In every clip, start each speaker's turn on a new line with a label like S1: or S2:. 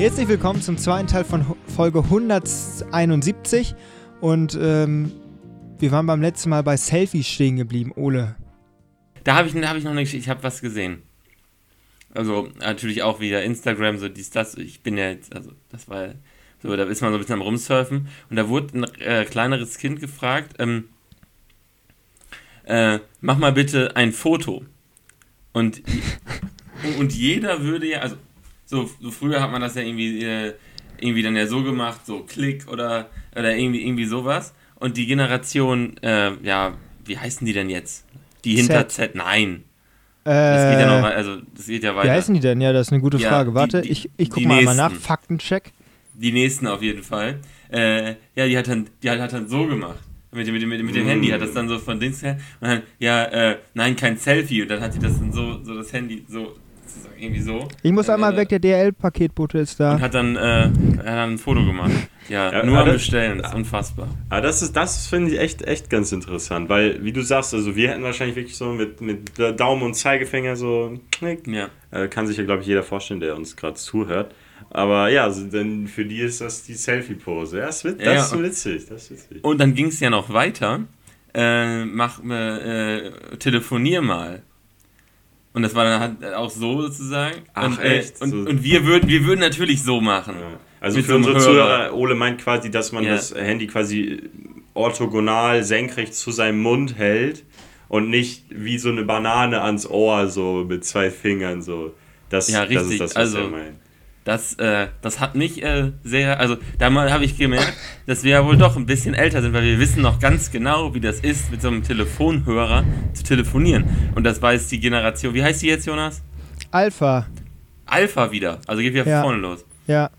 S1: Herzlich willkommen zum zweiten Teil von Folge 171 und ähm, wir waren beim letzten Mal bei Selfies stehen geblieben, Ole.
S2: Da habe ich, hab ich noch nicht, ich habe was gesehen. Also natürlich auch wieder Instagram, so dies, das. Ich bin ja jetzt, also das war so, da ist man so ein bisschen am Rumsurfen und da wurde ein äh, kleineres Kind gefragt, ähm, äh, mach mal bitte ein Foto. Und, und jeder würde ja, also so, so früher hat man das ja irgendwie, äh, irgendwie dann ja so gemacht, so Klick oder, oder irgendwie, irgendwie sowas. Und die Generation, äh, ja, wie heißen die denn jetzt? Die hinter
S1: Z.
S2: Z, nein.
S1: Äh,
S2: Das geht ja noch wei- also das geht ja
S1: wie
S2: weiter.
S1: heißen die denn? Ja, das ist eine gute
S2: Ja,
S1: Frage.
S2: die-
S1: Warte,
S2: die-
S1: ich, ich guck mal einmal nach.
S2: nächsten.
S1: Faktencheck.
S2: Die nächsten auf jeden Fall. Äh, ja, die hat dann, die hat, hat dann so gemacht. Mit, dem- mit, mit, dem- mit dem Handy hat das dann so von Dings her. Und dann, ja, äh, nein, kein Selfie. Und dann hat sie das dann so, so das Handy so, sozusagen irgendwie so.
S1: Ich muss
S2: Äh,
S1: einmal weg, der DL-Paketbote ist da.
S2: Und hat dann, äh, hat dann ein Foto gemacht. Ja,
S3: Ja,
S2: nur am
S3: das-
S2: Bestellen. Das ist unfassbar.
S3: Aber das ist, das finde ich echt, echt ganz interessant, weil, wie du sagst, also wir hätten wahrscheinlich wirklich so mit, mit Daumen und Zeigefinger so einen Knick.
S2: Ja.
S3: Äh, kann sich ja, glaube ich, jeder vorstellen, der uns gerade zuhört. Aber ja, also, denn für die ist das die Selfie-Pose. Ja, das, wird, das
S2: Ja,
S3: ist
S2: und-
S3: witzig. Das ist witzig.
S2: Und dann ging es ja noch weiter. Äh, mach, äh, äh, telefonier mal. Und das war dann halt auch so sozusagen.
S3: Ach,
S2: und, äh,
S3: echt?
S2: Und,
S3: So-
S2: und wir würden, wir würden natürlich so machen.
S3: Ja. Also
S2: Mit
S3: für
S2: so
S3: unsere
S2: Hörer.
S3: Zuhörer, Ole meint quasi, dass man
S2: Ja.
S3: das Handy quasi orthogonal senkrecht zu seinem Mund hält und nicht wie so eine Banane ans Ohr so mit zwei Fingern so. Das,
S2: Ja,
S3: das
S2: richtig.
S3: ist das, was
S2: Also-
S3: er meint.
S2: Das, äh, das hat mich äh, sehr, also da habe ich gemerkt, dass wir ja wohl doch ein bisschen älter sind, weil wir wissen noch ganz genau, wie das ist, mit so einem Telefonhörer zu telefonieren. Und das weiß die Generation, wie heißt die jetzt, Jonas?
S1: Alpha.
S2: Alpha wieder. Also geht wieder
S1: Ja.
S2: vorne los.
S1: Ja.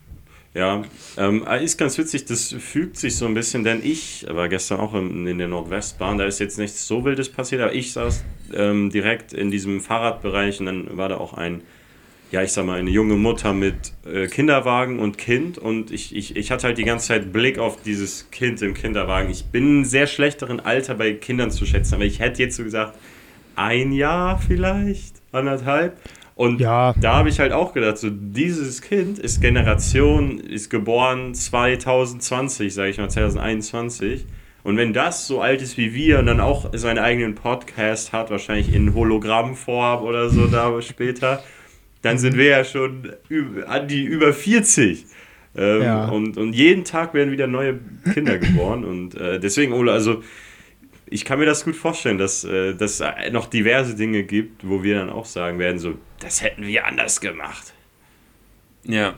S3: Ja, ähm, ist ganz witzig, das fügt sich so ein bisschen, denn ich war gestern auch in, in der Nordwestbahn, da ist jetzt nichts so Wildes passiert, aber ich saß ähm, direkt in diesem Fahrradbereich und dann war da auch ein, ja, ich sag mal, eine junge Mutter mit äh, Kinderwagen und Kind und ich, ich, ich hatte halt die ganze Zeit Blick auf dieses Kind im Kinderwagen. Ich bin sehr schlechteren Alter bei Kindern zu schätzen, aber ich hätte jetzt so gesagt, ein Jahr vielleicht, anderthalb. Und
S1: Ja.
S3: da habe ich halt auch gedacht, so dieses Kind ist Generation, ist geboren 2020, sage ich mal, 2021. Und wenn das so alt ist wie wir und dann auch seinen eigenen Podcast hat, wahrscheinlich in Hologrammform oder so da später, dann sind wir ja schon an die über 40. Ähm,
S1: Ja.
S3: und, und jeden Tag werden wieder neue Kinder geboren. Und äh, deswegen, Ole, also ich kann mir das gut vorstellen, dass äh, dass es noch diverse Dinge gibt, wo wir dann auch sagen werden, so, das hätten wir anders gemacht.
S2: Ja.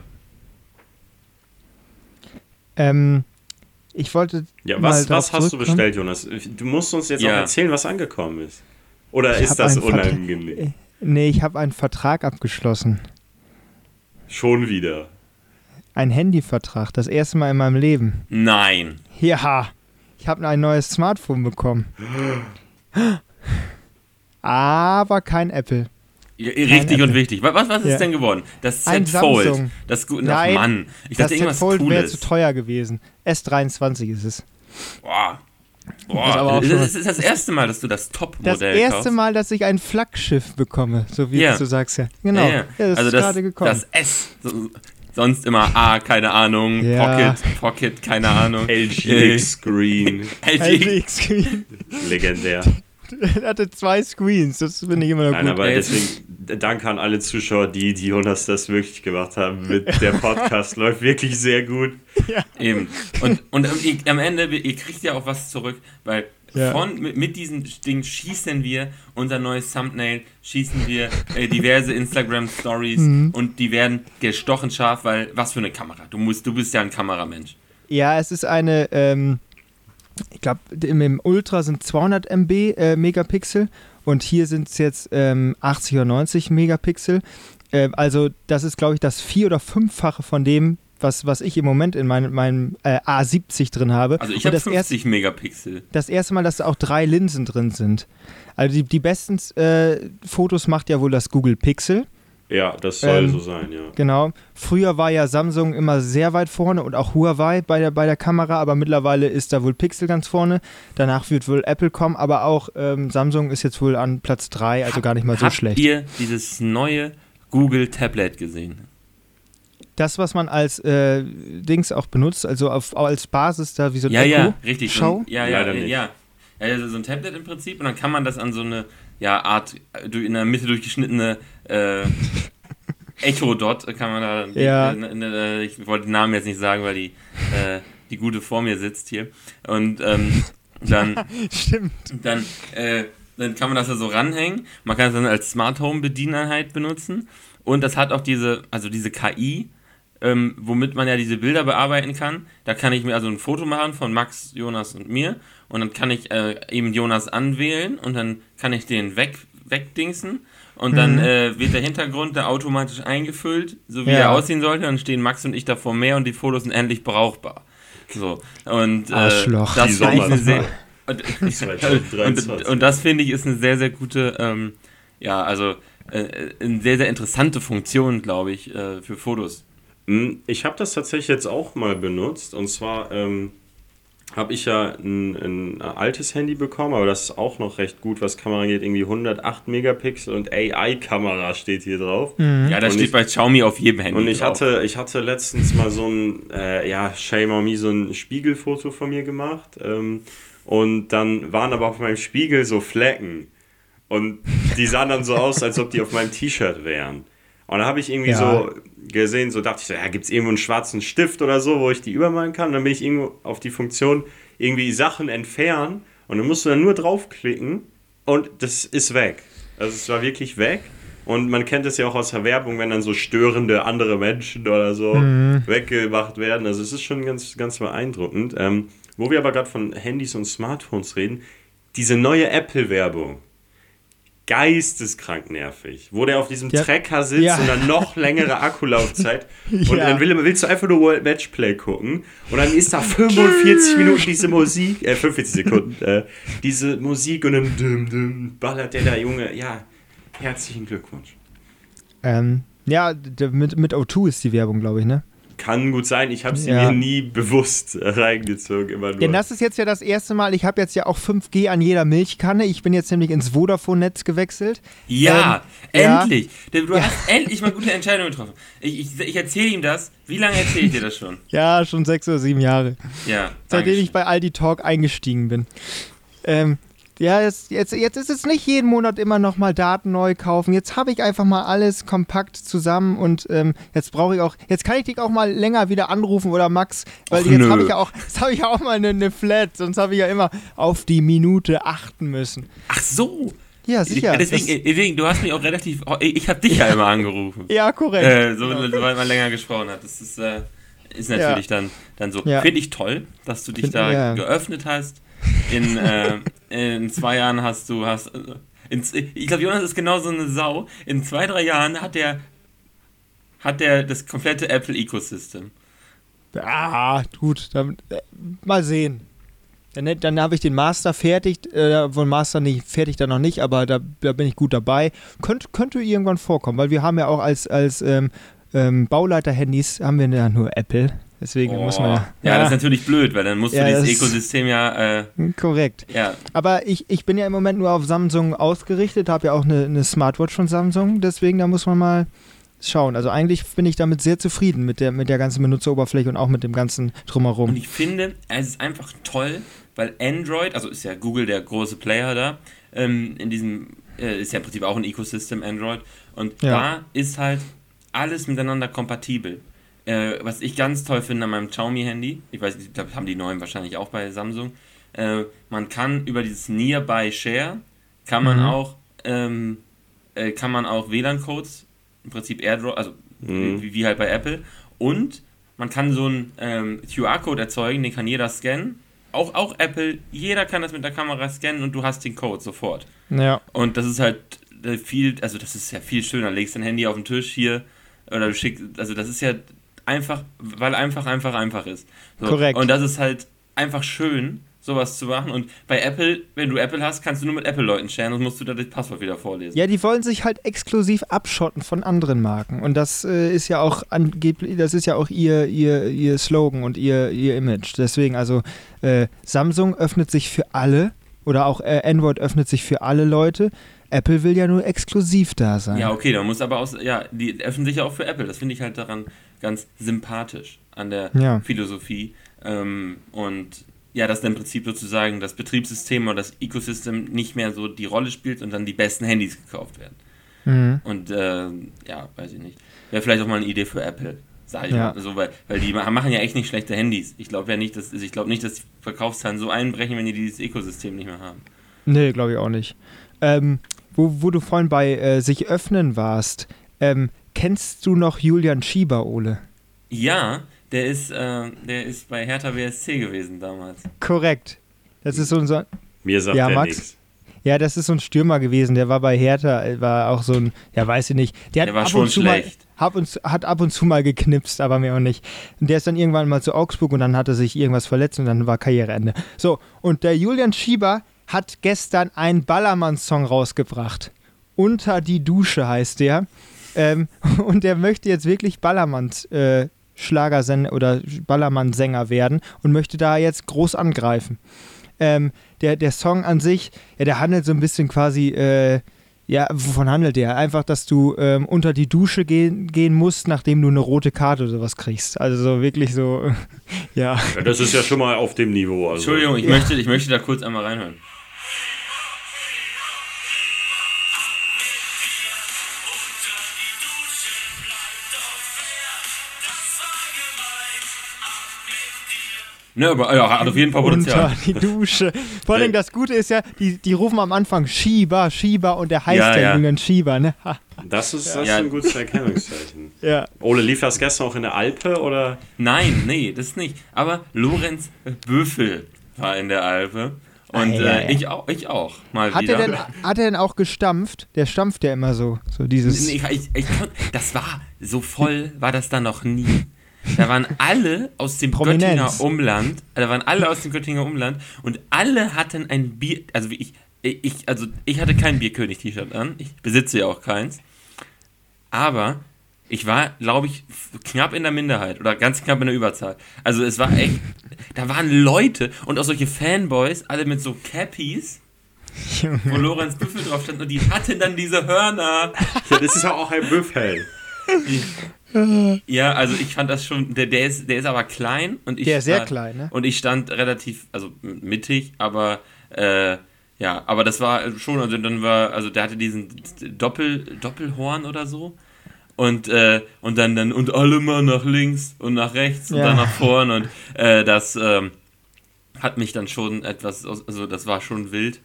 S1: Ähm, ich wollte.
S3: Ja, was, was hast du bestellt, Jonas? Du musst uns jetzt
S2: Ja.
S3: auch erzählen, was angekommen ist. Oder
S1: Ich
S3: ist das unangenehm?
S1: Nee, ich habe einen Vertrag abgeschlossen.
S3: Schon wieder.
S1: Ein Handyvertrag. Das erste Mal in meinem Leben.
S2: Nein.
S1: Ja. Ich habe ein neues Smartphone bekommen. Aber kein Apple.
S2: Richtig und
S1: Apple.
S2: wichtig. Was, was, ist
S1: Ja.
S2: denn geworden? Das Z Fold. Das gut. Ach
S1: Nein,
S2: Mann. Ich
S1: das
S2: dachte
S1: Z Fold wäre zu teuer gewesen. S23 ist es.
S2: Boah.
S1: Ist aber
S2: Boah.
S1: auch
S2: Das
S1: schon-
S2: ist, das erste Mal, dass du das
S1: Das
S2: Top-Modell
S1: erste
S2: kaufst.
S1: Mal, dass ich ein Flaggschiff bekomme, so wie
S2: Ja.
S1: du sagst ja. Genau.
S2: Ja,
S1: Ja, das
S2: also
S1: ist
S2: das,
S1: gerade gekommen.
S2: das S. So, sonst immer A, keine Ahnung.
S1: Ja.
S2: Pocket, Pocket, keine Ahnung.
S3: LG Screen.
S2: LG.
S1: LG Screen.
S3: Legendär.
S1: Er hatte zwei Screens, das finde ich immer noch
S3: Nein,
S1: gut.
S3: aber
S2: Ey.
S3: deswegen danke an alle Zuschauer, die, die Jonas das wirklich gemacht haben. Mit der Podcast läuft wirklich sehr gut.
S2: Eben. Und, und am Ende, ihr kriegt ja auch was zurück, weil
S1: Ja.
S2: von, mit, mit diesem Ding schießen wir unser neues Thumbnail, schießen wir äh, diverse Instagram-Stories
S1: Mhm.
S2: und die werden gestochen scharf, weil was für eine Kamera. Du, musst, du bist ja ein Kameramensch.
S1: Ja, es ist eine, ähm, ich glaube, im, Ultra sind 200 MB äh, Megapixel und hier sind es jetzt ähm, 80 oder 90 Megapixel. Ähm, also das ist, glaube ich, das vier- oder fünffache von dem, was, was ich im Moment in mein, meinem äh, A70 drin habe.
S2: Also ich habe
S1: das erste-
S2: 50 Megapixel.
S1: das erste Mal, dass da auch drei Linsen drin sind. Also die, die besten äh, Fotos macht ja wohl das Google Pixel.
S3: Ja, das soll
S1: Ähm,
S3: so sein, ja.
S1: Genau. Früher war ja Samsung immer sehr weit vorne und auch Huawei bei der, bei der Kamera, aber mittlerweile ist da wohl Pixel ganz vorne. Danach wird wohl Apple kommen, aber auch ähm, Samsung ist jetzt wohl an Platz 3, also gar nicht mal so
S2: Habt
S1: schlecht.
S2: ihr dieses neue Google Tablet gesehen?
S1: das, was man als äh, Dings auch benutzt, also auf, als Basis da wie so ein
S2: Ja,
S1: Echo
S2: ja, richtig.
S1: Schau.
S2: ja, ja, ja. Ja, also so ein Tablet im Prinzip und dann kann man das an so eine ja, Art in der Mitte durchgeschnittene äh, Echo-Dot kann man da.
S1: Ja.
S2: äh, äh, ich wollte den Namen jetzt nicht sagen, weil die, äh, die gute vor mir sitzt hier. Und ähm, dann.
S1: Stimmt.
S2: dann, äh, dann kann man das da so ranhängen. Man kann es dann als Smart Home Bedieneinheit benutzen. Und das hat auch diese, also diese KI, ähm, womit man ja diese Bilder bearbeiten kann. Da kann ich mir also ein Foto machen von Max, Jonas und mir. Und dann kann ich äh, eben Jonas anwählen und dann kann ich den weg, wegdingsen. Und dann
S1: Mhm.
S2: äh, wird der Hintergrund da automatisch eingefüllt, so wie
S1: Ja.
S2: er aussehen sollte. Dann stehen Max und ich da vor mehr und die Fotos sind endlich brauchbar. So. Und äh,
S1: Arschloch.
S2: das finde ich eine sehr, und,
S3: 2023.
S2: und, und das finde ich ist eine sehr, sehr gute, ähm, ja, also äh, eine sehr, sehr interessante Funktion, glaube ich, äh, für Fotos.
S3: Hm, Ich habe das tatsächlich jetzt auch mal benutzt. Und zwar ähm, habe ich ja ein, ein altes Handy bekommen, aber das ist auch noch recht gut, was Kamera angeht. Irgendwie 108 Megapixel und AI-Kamera steht hier drauf.
S2: Ja, das
S3: Und
S2: steht
S3: ich-
S2: bei Xiaomi auf jedem Handy.
S3: Und ich
S2: drauf.
S3: hatte, ich hatte letztens mal so ein, äh, ja, shame on me, so ein Spiegelfoto von mir gemacht. Ähm, und dann waren aber auf meinem Spiegel so Flecken. Und die sahen dann so aus, als ob die auf meinem T-Shirt wären. Und da habe ich irgendwie
S1: Ja.
S3: so gesehen, so dachte ich so, ja, gibt es irgendwo einen schwarzen Stift oder so, wo ich die übermalen kann? Und dann bin ich irgendwo auf die Funktion irgendwie Sachen entfernen. Und dann musst du dann nur draufklicken und das ist weg. Also es war wirklich weg. Und man kennt es ja auch aus der Werbung, wenn dann so störende andere Menschen oder so weggemacht werden. Also es ist schon ganz, ganz beeindruckend. Ähm, wo wir aber gerade von Handys und Smartphones reden, diese neue Apple-Werbung. Geisteskrank nervig. Wo der auf diesem
S1: Ja.
S3: Trecker sitzt
S1: Ja.
S3: und dann noch längere Akkulaufzeit. Und
S1: Ja.
S3: dann will, willst du einfach nur World Matchplay gucken. Und dann ist da 45 Minuten diese Musik, äh, 45 Sekunden, äh, diese Musik und dann düm, düm, ballert der da, Junge. Ja, herzlichen Glückwunsch.
S1: Ähm, ja, mit, mit O2 ist die Werbung, glaube ich, ne?
S3: Kann gut sein, ich habe sie
S1: Ja.
S3: mir nie bewusst reingezogen, immer nur.
S1: Ja, das ist jetzt ja das erste Mal. Ich habe jetzt ja auch 5G an jeder Milchkanne. Ich bin jetzt nämlich ins Vodafone-Netz gewechselt.
S2: Ja,
S1: Ähm, ja.
S2: endlich. Du du hast endlich mal gute Entscheidungen getroffen. Ich, ich, ich erzähle ihm das. Wie lange erzähle ich dir das schon?
S1: Ja, schon sechs oder sieben Jahre.
S2: Ja.
S1: Seitdem ich bei Aldi Talk eingestiegen bin. Ähm, ja, jetzt, jetzt, jetzt ist es nicht jeden Monat immer noch mal Daten neu kaufen. Jetzt habe ich einfach mal alles kompakt zusammen und ähm, jetzt brauche ich auch, jetzt kann ich dich auch mal länger wieder anrufen oder Max, weil
S2: Och,
S1: jetzt habe ich ja auch, jetzt habe ich ja auch mal eine, eine Flat, sonst habe ich ja immer auf die Minute achten müssen.
S2: Ach so.
S1: Ja, sicher.
S2: Ja, deswegen,
S1: Das-
S2: deswegen, du hast mich auch relativ. Ich habe dich ja immer angerufen.
S1: ja, korrekt.
S2: Äh, so, sobald man länger gesprochen hat. Das ist, äh, ist natürlich dann, dann so.
S1: Ja.
S2: Finde ich toll, dass du dich
S1: Find-
S2: da
S1: ja.
S2: geöffnet hast. In, äh, in zwei Jahren hast du. Hast, in, ich glaube, Jonas ist genau so eine Sau. In zwei, drei Jahren hat der, hat der das komplette Apple-Ecosystem.
S1: Ah, gut, dann, äh, mal sehen. Dann, dann habe ich den Master fertig, äh, wohl Master nicht fertig dann noch nicht, aber da, da bin ich gut dabei. Könnt, könnte irgendwann vorkommen, weil wir haben ja auch als, als ähm, ähm, Bauleiter-Handys haben wir ja nur Apple. Deswegen muss man ja.
S2: ja, das ist natürlich blöd, weil dann musst
S1: Ja,
S2: du dieses Ökosystem ja. Äh,
S1: korrekt.
S2: ja.
S1: Aber ich, ich bin ja im Moment nur auf Samsung ausgerichtet, habe ja auch eine, eine Smartwatch von Samsung, deswegen da muss man mal schauen. Also eigentlich bin ich damit sehr zufrieden mit der, mit der ganzen Benutzeroberfläche und auch mit dem ganzen
S2: Und
S1: Drumherum.
S2: ich finde, es ist einfach toll, weil Android, also ist ja Google der große Player da, ähm, in diesem, äh, ist ja im Prinzip auch ein Ecosystem Android. Und
S1: Ja.
S2: da ist halt alles miteinander kompatibel. Äh, was ich ganz toll finde an meinem Xiaomi-Handy, ich weiß nicht, das haben die neuen wahrscheinlich auch bei Samsung, äh, man kann über dieses Nearby Share, kann man
S1: Mhm.
S2: auch, ähm, äh, kann man auch WLAN-Codes, im Prinzip AirDrop, also
S3: Mhm.
S2: wie, wie halt bei Apple, und man kann so einen ähm, QR-Code erzeugen, den kann jeder scannen. Auch, auch Apple, jeder kann das mit der Kamera scannen und du hast den Code sofort.
S1: Ja.
S2: Und das ist halt äh, viel, also das ist ja viel schöner. Legst dein Handy auf den Tisch hier oder du schickst, also das ist ja einfach, weil einfach, einfach, einfach ist. So.
S1: Korrekt.
S2: Und das ist halt einfach schön, sowas zu machen. Und bei Apple, wenn du Apple hast, kannst du nur mit Apple-Leuten sharen und musst du da das Passwort wieder vorlesen.
S1: Ja, die wollen sich halt exklusiv abschotten von anderen Marken. Und das äh, ist ja auch angeblich, das ist ja auch ihr, ihr, ihr Slogan und ihr, ihr Image. Deswegen, also äh, Samsung öffnet sich für alle oder auch äh, Android öffnet sich für alle Leute. Apple will ja nur exklusiv da sein.
S2: Ja, okay, da muss aber auch, ja, die öffnen sich ja auch für Apple. Das finde ich halt daran ganz sympathisch an der
S1: Ja.
S2: Philosophie. Ähm, und ja, dass dann im Prinzip sozusagen das Betriebssystem oder das Ecosystem nicht mehr so die Rolle spielt und dann die besten Handys gekauft werden.
S1: Mhm.
S2: Und äh, ja, weiß ich nicht. Wäre vielleicht auch mal eine Idee für Apple. Sag ich
S1: Ja.
S2: mal. So, weil, weil die ma- machen ja echt nicht schlechte Handys. Ich glaube ja nicht, dass ich glaube nicht, dass die Verkaufszahlen so einbrechen, wenn die dieses Ökosystem nicht mehr haben.
S1: Nee, glaube ich auch nicht. Ähm, wo, wo du vorhin bei äh, sich öffnen warst, ähm, kennst du noch Julian Schieber, Ole?
S2: Ja, der ist, äh, der ist bei Hertha BSC gewesen damals.
S1: Korrekt. Das ist so ein, so,
S3: Mir sagt
S1: Ja, Max?
S3: nichts.
S1: ja, das ist so ein Stürmer gewesen, der war bei Hertha, äh, war auch so ein, ja, weiß ich nicht. Der, hat
S2: Der war
S1: ab
S2: schon
S1: und zu
S2: schlecht.
S1: Mal, ab und, zu- hat ab und zu mal geknipst, aber mehr auch nicht. Und der ist dann irgendwann mal zu Augsburg und dann hat er sich irgendwas verletzt und dann war Karriereende. So, und der Julian Schieber hat gestern einen Ballermann-Song rausgebracht. Unter die Dusche heißt der. Ähm, und der möchte jetzt wirklich Ballermann äh, Schlagersänger oder Ballermann-Sänger werden und möchte da jetzt groß angreifen. Ähm, der, der Song an sich, ja, der handelt so ein bisschen quasi, äh, ja, wovon handelt der? Einfach, dass du ähm, unter die Dusche gehen, gehen musst, nachdem du eine rote Karte oder sowas kriegst. Also so wirklich so, ja.
S3: Ja, das ist ja schon mal auf dem Niveau. Also.
S2: Entschuldigung, ich, möchte, ich möchte da kurz einmal reinhören. Ne, aber ja, hat auf jeden Fall Potenzial.
S1: Unter die Dusche. Vor allem das Gute ist ja, die, die rufen am Anfang Schieber, Schieber und der heißt
S2: Ja,
S1: ja. Julian Schieber, ne?
S3: Das ist, das
S2: Ja.
S3: ist ein gutes Erkennungszeichen.
S1: ja.
S3: Ole, lief das gestern auch in der Alpe oder?
S2: Nein, nee, das nicht. Aber Lorenz Böfel war in der Alpe. Und
S1: Ah, ja,
S2: äh,
S1: ja.
S2: ich auch, ich auch mal
S1: Hat
S2: wieder.
S1: er, denn, hat er denn auch gestampft? Der stampft ja immer so. So dieses.
S2: Nee, ich, ich, kon- das war so voll, war das da noch nie. Da waren alle aus dem
S1: Prominenz.
S2: Göttinger Umland, da waren alle aus dem Göttinger Umland und alle hatten ein Bier, also wie ich, ich, also ich hatte kein Bierkönig-T-Shirt an, ich besitze ja auch keins, aber ich war, glaube ich, knapp in der Minderheit oder ganz knapp in der Überzahl. Also es war echt, da waren Leute und auch solche Fanboys, alle mit so Cappies, wo Lorenz Büffel drauf stand und die hatten dann diese Hörner.
S3: Ja, das ist ja auch ein Büffel.
S2: Ja, also ich fand das schon, der, der, ist, der ist aber klein und ich
S1: Der ist sehr
S2: stand-
S1: klein, ne?
S2: Und ich stand relativ, also mittig, aber äh, ja, aber das war schon, also dann war, also der hatte diesen Doppel, Doppelhorn oder so. Und, äh, und dann, dann, und alle mal nach links und nach rechts und
S1: Ja.
S2: dann nach vorn und äh, das ähm, hat mich dann schon etwas, also das war schon wild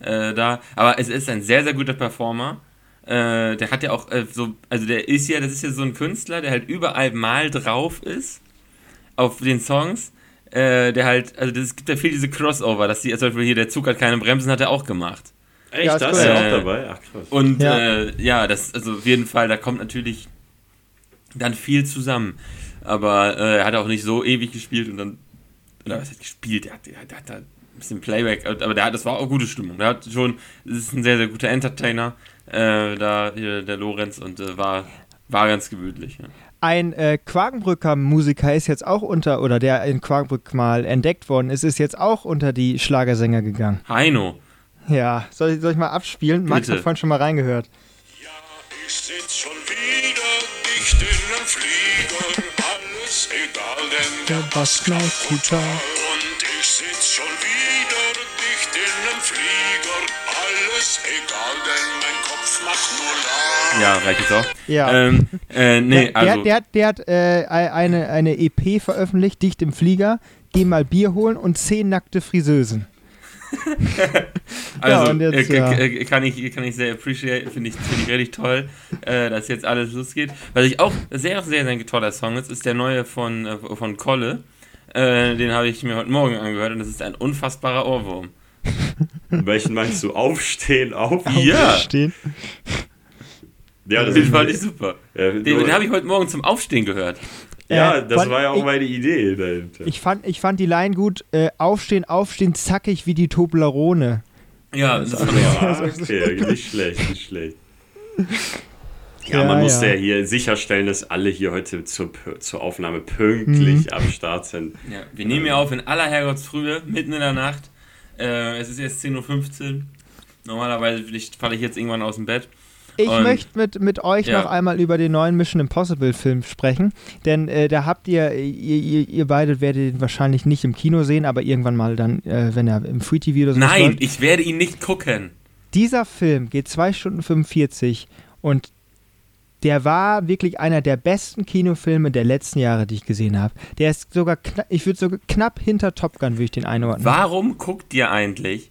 S2: äh, da. Aber es ist ein sehr, sehr guter Performer. Äh, der hat ja auch äh, so, also der ist ja, das ist ja so ein Künstler, der halt überall mal drauf ist auf den Songs. Äh, der halt, also das, es gibt ja viel diese Crossover, dass die, zum Beispiel hier der Zug hat keine Bremsen, hat er auch gemacht.
S3: Echt,
S1: Ja, ist
S3: das ist ja auch
S2: Äh,
S3: dabei? Ach krass.
S2: Und
S1: Ja.
S2: ja, äh, ja das, also auf jeden Fall, da kommt natürlich dann viel zusammen. Aber äh, er hat auch nicht so ewig gespielt und dann, oder was hat gespielt? Der hat, der hat, da ein bisschen Playback, aber der das war auch gute Stimmung. Der hat schon, das ist ein sehr, sehr guter Entertainer, äh, da, hier, der Lorenz, und äh, war, war ganz gemütlich. Ja.
S1: Ein äh, Quakenbrücker Musiker ist jetzt auch unter, oder der in Quakenbrück mal entdeckt worden ist, ist jetzt auch unter die Schlagersänger gegangen.
S2: Heino.
S1: Ja, soll ich, soll ich mal abspielen? Max
S2: Bitte.
S1: hat vorhin schon mal reingehört.
S4: Ja, ich sitz schon wieder dicht in nem Flieger, alles egal, denn der Bass knallt brutal. Und ich sitz schon wieder dicht in nem Flieger, alles egal, denn mein Kopf macht nur Lärm.
S2: Ja, reicht jetzt auch.
S1: Ja.
S2: Ähm, äh, nee,
S1: der,
S2: also.
S1: der, der, hat äh, eine, eine EP veröffentlicht, dicht im Flieger. Geh mal Bier holen und zehn nackte Friseusen.
S2: Also,
S1: Ja, und jetzt,
S2: äh,
S1: ja.
S2: äh, kann, ich, kann ich sehr appreciate, finde ich, find ich richtig toll, äh, dass jetzt alles losgeht. Was ich auch sehr, sehr, sehr toller Song ist, ist der neue von, äh, von Kolle. Äh, den habe ich mir heute Morgen angehört und das ist ein unfassbarer Ohrwurm.
S3: Welchen meinst du? Aufstehen, auf?
S2: Ja,
S1: Stehen.
S3: Ja, das
S2: den
S3: ist,
S2: fand ich super.
S3: ja,
S2: Den, den habe ich heute Morgen zum Aufstehen gehört.
S3: ja,
S1: Äh,
S3: das war ja auch
S1: ich-
S3: meine Idee dahinter.
S1: Ich fand, ich fand die Line gut. Äh, aufstehen, aufstehen, zackig wie die Toblerone.
S2: Ja, das fand ich
S3: ja, okay, nicht schlecht, nicht schlecht. Ja,
S1: Ja,
S3: man musste
S1: ja.
S3: ja hier sicherstellen, dass alle hier heute zur, zur Aufnahme pünktlich
S1: Mhm.
S3: am Start sind.
S2: Ja, wir nehmen ja auf in aller Herrgottsfrühe, mitten in der Nacht. Äh, es ist jetzt 10.15 Uhr. Normalerweise falle ich jetzt irgendwann aus dem Bett.
S1: Ich
S2: Und-
S1: möchte mit, mit euch
S2: Ja.
S1: noch einmal über den neuen Mission Impossible Film sprechen, denn äh, da habt ihr, ihr, ihr, ihr beide werdet ihn wahrscheinlich nicht im Kino sehen, aber irgendwann mal dann, äh, wenn er im Free TV oder so
S2: Nein,
S1: läuft.
S2: ich werde ihn nicht gucken.
S1: Dieser Film geht 2 Stunden 45 und der war wirklich einer der besten Kinofilme der letzten Jahre, die ich gesehen habe. Der ist sogar, ich würde sogar knapp hinter Top Gun, würde ich den einordnen.
S2: Warum guckt ihr eigentlich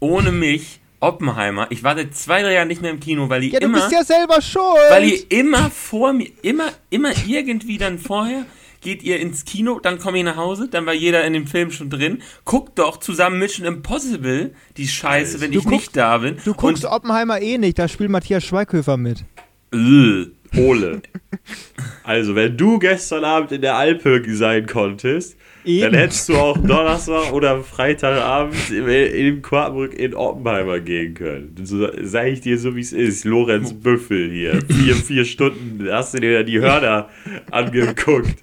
S2: ohne mich Oppenheimer? Ich war seit zwei, drei Jahren nicht mehr im Kino, weil die
S1: Ja, du
S2: immer,
S1: bist ja selber schuld.
S2: weil ihr immer vor mir, immer, immer irgendwie dann vorher geht ihr ins Kino, dann komme ich nach Hause, dann war jeder in dem Film schon drin. Guckt doch zusammen Mission Impossible, die Scheiße, wenn
S1: Du
S2: ich
S1: guck-
S2: nicht da bin.
S1: du guckst
S2: Und,
S1: Oppenheimer eh nicht, da spielt Matthias Schweighöfer mit.
S3: Ole. Also, wenn du gestern Abend in der Alpe sein konntest,
S1: Eben.
S3: dann hättest du auch Donnerstag oder Freitagabend in, in Quartenbrück in Oppenheimer gehen können. So, sag ich dir so, wie es ist. Lorenz Büffel hier. Vier, vier Stunden hast du dir die Hörner angeguckt.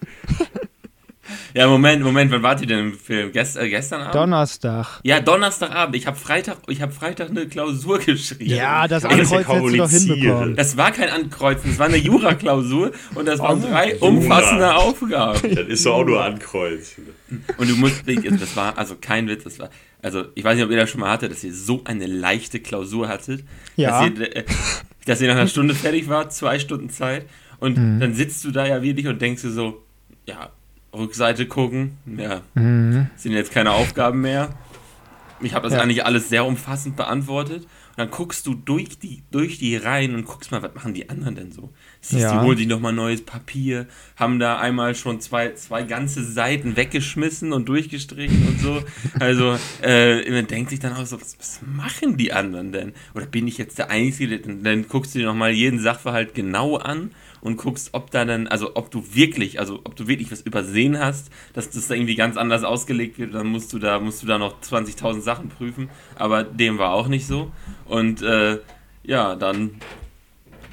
S2: Ja, Moment, Moment, wann wart ihr denn im Film? Gest, äh, gestern Abend?
S1: Donnerstag.
S2: ja, Donnerstagabend. Ich habe Freitag, ich habe Freitag eine Klausur geschrieben.
S1: Ja, das Ankreuzen hättest du doch hinbekommen.
S2: Das war kein Ankreuzen, das war eine Jura-Klausur und das waren
S1: Oh,
S2: drei
S3: Jura.
S2: umfassende Aufgaben.
S3: Das ist doch auch nur ankreuzen.
S2: Und du musst, das war also kein Witz, das war, also ich weiß nicht, ob ihr das schon mal hattet, dass ihr so eine leichte Klausur hattet,
S1: Ja.
S2: dass, ihr, äh, dass ihr nach einer Stunde fertig wart, zwei Stunden Zeit und
S1: Mhm.
S2: dann sitzt du da ja wirklich und denkst dir so, ja, Rückseite gucken, ja,
S1: Mhm.
S2: sind jetzt keine Aufgaben mehr. Ich habe das
S1: Ja.
S2: eigentlich alles sehr umfassend beantwortet. Und dann guckst du durch die, durch die Reihen und guckst mal, was machen die anderen denn so? Siehst,
S1: Ja.
S2: die holen sich nochmal neues Papier, haben da einmal schon zwei, zwei ganze Seiten weggeschmissen und durchgestrichen und so. Also, äh, man denkt sich dann auch so, was, was machen die anderen denn? Oder bin ich jetzt der Einzige? Dann, dann guckst du dir nochmal jeden Sachverhalt genau an und guckst, ob da dann, also ob du wirklich, also ob du wirklich was übersehen hast, dass das da irgendwie ganz anders ausgelegt wird, dann musst du da, musst du da noch 20.000 Sachen prüfen. Aber dem war auch nicht so. Und äh, ja, dann,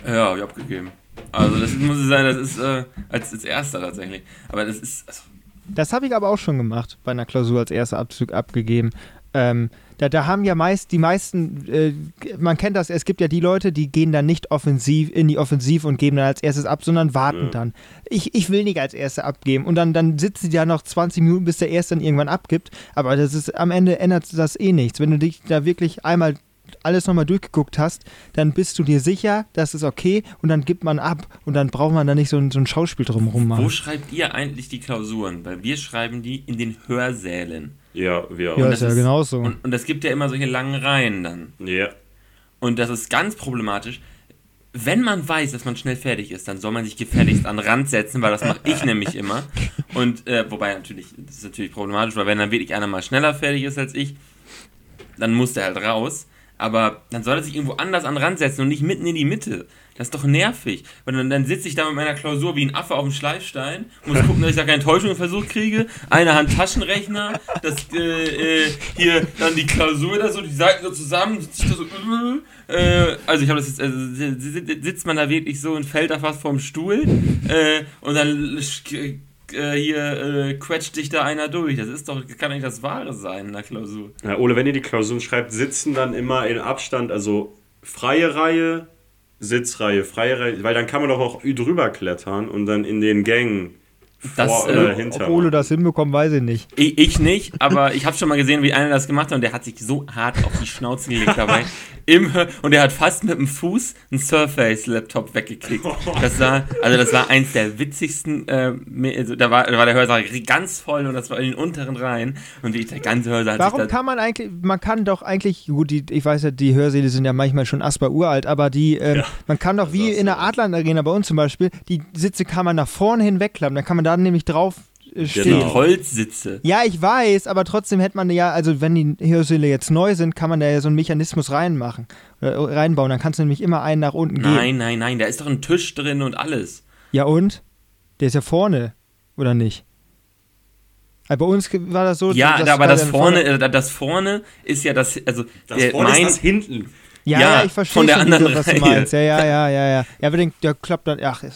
S2: ja, ich abgegeben. Also das muss ich sagen, das ist äh, als, als erster tatsächlich. Aber das ist, also,
S1: Das habe ich aber auch schon gemacht, bei einer Klausur als erster Abzug abgegeben. Ähm, da, da haben ja meist die meisten, äh, man kennt das, es gibt ja die Leute, die gehen dann nicht offensiv in die Offensiv und geben dann als erstes ab, sondern warten
S3: Ja.
S1: dann. Ich, ich will nicht als erster abgeben. Und dann, dann sitzen die ja noch 20 Minuten, bis der erste dann irgendwann abgibt. Aber das ist am Ende ändert das eh nichts. Wenn du dich da wirklich einmal alles nochmal durchgeguckt hast, dann bist du dir sicher, das ist okay und dann gibt man ab und dann braucht man da nicht so ein, so ein Schauspiel drumherum machen.
S2: wo schreibt ihr eigentlich die Klausuren? Weil wir schreiben die in den Hörsälen.
S3: Ja, wir auch.
S1: Ja,
S2: Und
S1: ist
S2: das
S1: ja genauso.
S2: Und, und es gibt ja immer solche langen Reihen dann.
S3: Ja.
S2: Und das ist ganz problematisch. Wenn man weiß, dass man schnell fertig ist, dann soll man sich gefälligst an den Rand setzen, weil das mache ich nämlich immer. Und äh, wobei natürlich, das ist natürlich problematisch, weil wenn dann wirklich einer mal schneller fertig ist als ich, dann muss der halt raus. Aber dann soll er sich irgendwo anders an Rand setzen und nicht mitten in die Mitte. Das ist doch nervig. Weil dann, dann sitze ich da mit meiner Klausur wie ein Affe auf dem Schleifstein, muss gucken, dass ich da keine Täuschung im Versuch kriege. Eine Hand Taschenrechner, das äh, äh, hier dann die Klausur da so, die Seiten so zusammen, sitze ich da so. Äh, also ich habe das jetzt, also si- si- sitzt man da wirklich so und fällt da fast vom Stuhl äh, und dann äh, hier äh, quetscht dich da einer durch. Das ist doch, kann nicht das Wahre sein in der Klausur.
S3: Ja, Ole, wenn ihr die Klausuren schreibt, sitzen dann immer in Abstand, also freie Reihe, Sitzreihe, freie Reihe, weil dann kann man doch auch drüber klettern und dann in den Gängen
S2: Das,
S3: vor
S2: äh,
S3: oder
S1: Ob
S3: hinter.
S1: Ole das hinbekommt, weiß ich nicht.
S2: Ich, ich nicht, aber ich habe schon mal gesehen, wie einer das gemacht hat und der hat sich so hart auf die Schnauze gelegt dabei. Im, und der hat fast mit dem Fuß einen Surface-Laptop weggekickt. Das war, also das war eins der witzigsten, äh, also da, war, da war der Hörsaal ganz voll und das war in den unteren Reihen und die, der ganze Hörsaal hat
S1: Warum kann man eigentlich, man kann doch eigentlich, gut, die, ich weiß ja, die Hörsäle sind ja manchmal schon asper uralt, aber die, ähm,
S3: Ja,
S1: man kann doch wie in der Adland Arena bei uns zum Beispiel, die Sitze kann man nach vorne hin wegklappen, dann kann man da nämlich drauf äh, stehen.
S3: Genau.
S2: die Holzsitze.
S1: Ja, ich weiß, aber trotzdem hätte man ja, also wenn die Hörsäle jetzt neu sind, kann man da ja so einen Mechanismus reinmachen, äh, reinbauen, dann kannst du nämlich immer einen nach unten gehen.
S2: Nein, nein, nein, da ist doch ein Tisch drin und alles.
S1: Ja und? Der ist ja vorne, oder nicht? Also bei uns war das so.
S2: Ja, aber das
S1: dann
S2: vorne, äh, das vorne ist ja das, also
S3: Das
S2: der,
S3: vorne
S2: mein,
S3: ist das hinten.
S1: Ja,
S2: Ja,
S1: ja, ich verstehe
S2: von der
S1: du-
S2: anderen
S1: was du
S2: Reihe.
S1: meinst. Ja, ja, ja, ja, ja. Ja, aber den, der klappt dann, ach, ja,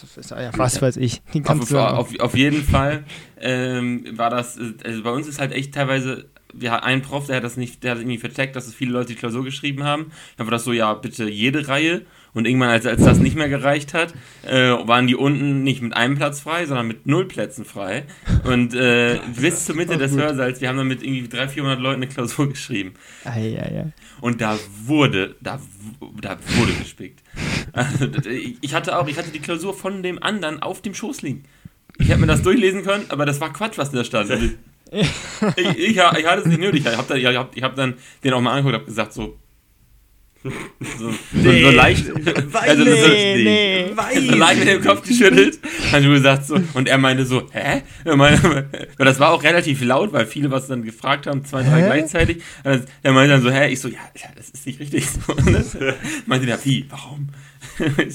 S1: was weiß ich.
S2: Auf,
S1: du
S2: auf, auf jeden Fall ähm, war das, äh, also bei uns ist halt echt teilweise, wir hatten einen Prof, der hat das nicht, der hat irgendwie vercheckt, dass es viele Leute die Klausur geschrieben haben. Dann war das so, ja, bitte jede Reihe. Und irgendwann, als, als das nicht mehr gereicht hat, äh, waren die unten nicht mit einem Platz frei, sondern mit null Plätzen frei. Und äh, bis zur Mitte des Hörsaals, wir haben dann mit irgendwie 300, 400 Leuten eine Klausur geschrieben.
S1: Ei, ei, ei.
S2: Und da wurde, da, da wurde gespickt. Also, ich hatte auch, ich hatte die Klausur von dem anderen auf dem Schoß liegen. Ich hätte mir das durchlesen können, aber das war Quatsch, was da stand. Ich, ich, ich, hatte es nicht nötig. Ich habe hab, hab dann den auch mal angeguckt und habe gesagt, so. So, so, so leicht. Also, so,
S1: nee, nee.
S2: so leicht mit dem Kopf geschüttelt. Du gesagt so, und er meinte so, hä? Er meinte, weil das war auch relativ laut, weil viele was dann gefragt haben, zwei, drei
S1: Hä?
S2: gleichzeitig. Er meinte dann so, hä? Ich so, ja, das ist nicht richtig. So, dann meinte der, wie, warum?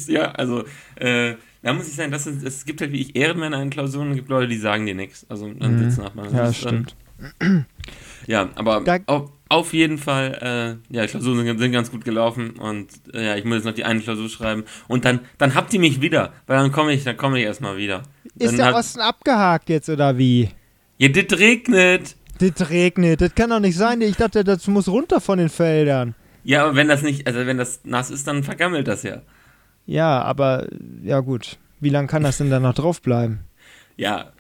S2: Ja, also, äh, da muss ich sagen, das ist, es gibt halt wie ich Ehrenmänner in Klausuren, und es gibt Leute, die sagen dir nichts. Also dann
S1: Mhm.
S2: sitzen nachmachen.
S1: Ja,
S2: Das ist dann-
S1: stimmt.
S2: Ja, aber
S1: Da-
S2: auf, auf jeden Fall, äh, ja, die Klausuren sind, sind ganz gut gelaufen und äh, ja, ich muss jetzt noch die eine Klausur schreiben und dann, dann habt ihr mich wieder, weil dann komme ich, dann komme ich erstmal wieder.
S1: Ist
S2: dann
S1: der
S2: hab-
S1: Osten abgehakt jetzt oder wie?
S2: Ja, das regnet.
S1: Das regnet, das kann doch nicht sein. Ich dachte, das muss runter von den Feldern.
S2: Ja, aber wenn das nicht, also wenn das nass ist, dann vergammelt das ja.
S1: Ja, aber ja gut. Wie lange kann das denn dann noch drauf bleiben?
S2: Ja,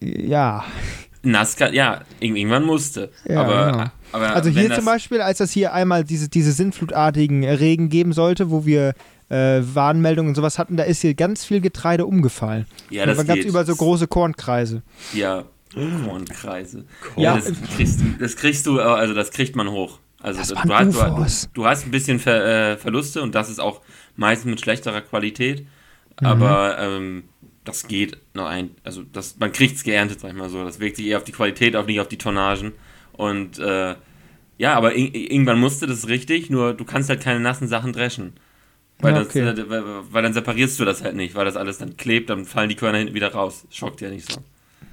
S1: Ja.
S2: Nass kann, ja, irg- irgendwann musste.
S1: Ja,
S2: aber,
S1: genau.
S2: aber
S1: Also hier zum Beispiel, als das hier einmal diese, diese sinnflutartigen Regen geben sollte, wo wir äh, Warnmeldungen und sowas hatten, da ist hier ganz viel Getreide umgefallen.
S2: Ja,
S1: Und
S2: das geht.
S1: überall so große Kornkreise.
S2: Ja, Kornkreise.
S1: Ja.
S2: das kriegst, du- das kriegst du, also das kriegt man hoch. Also
S1: Das
S2: du, hast, du, du hast ein bisschen Ver, äh, Verluste und das ist auch meistens mit schlechterer Qualität.
S1: Mhm.
S2: Aber ähm, das geht noch ein, also das, man kriegt es geerntet, sag ich mal so. Das wirkt sich eher auf die Qualität, auf nicht auf die Tonnagen. Und äh, ja, aber ir- irgendwann musste das richtig, nur du kannst halt keine nassen Sachen dreschen. Weil,
S1: Ja,
S2: das,
S1: okay.
S2: äh, weil, weil dann separierst du das halt nicht, weil das alles dann klebt, dann fallen die Körner hinten wieder raus. Schockt ja nicht so.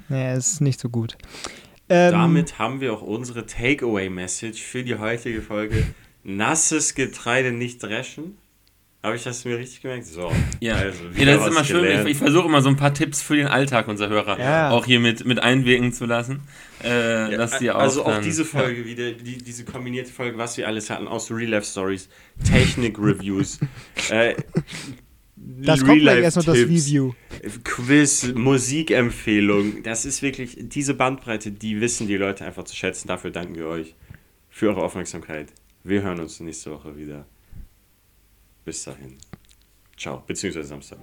S1: Nee, ist nicht so gut. Ähm,
S3: Damit haben wir auch unsere Takeaway-Message für die heutige Folge. Nasses Getreide nicht dreschen. Habe ich das mir richtig gemerkt? So.
S2: Ja,
S3: also
S2: ja das ist immer schön.
S3: gelernt.
S2: Ich, ich versuche immer so ein paar Tipps für den Alltag unserer Hörer
S1: Ja.
S2: auch hier mit, mit einwirken zu lassen. Äh,
S3: Ja,
S2: dass die auch
S3: also auch diese Folge wieder, die, diese kombinierte Folge, was wir alles hatten, aus Real Life Stories, Technik-Reviews, äh,
S1: das kommt gleich erst noch das Review.
S3: Quiz, Musikempfehlung. Das ist wirklich, diese Bandbreite, die wissen die Leute einfach zu schätzen. Dafür danken wir euch für eure Aufmerksamkeit. Wir hören uns nächste Woche wieder. Bis dahin. Ciao, beziehungsweise Samstag.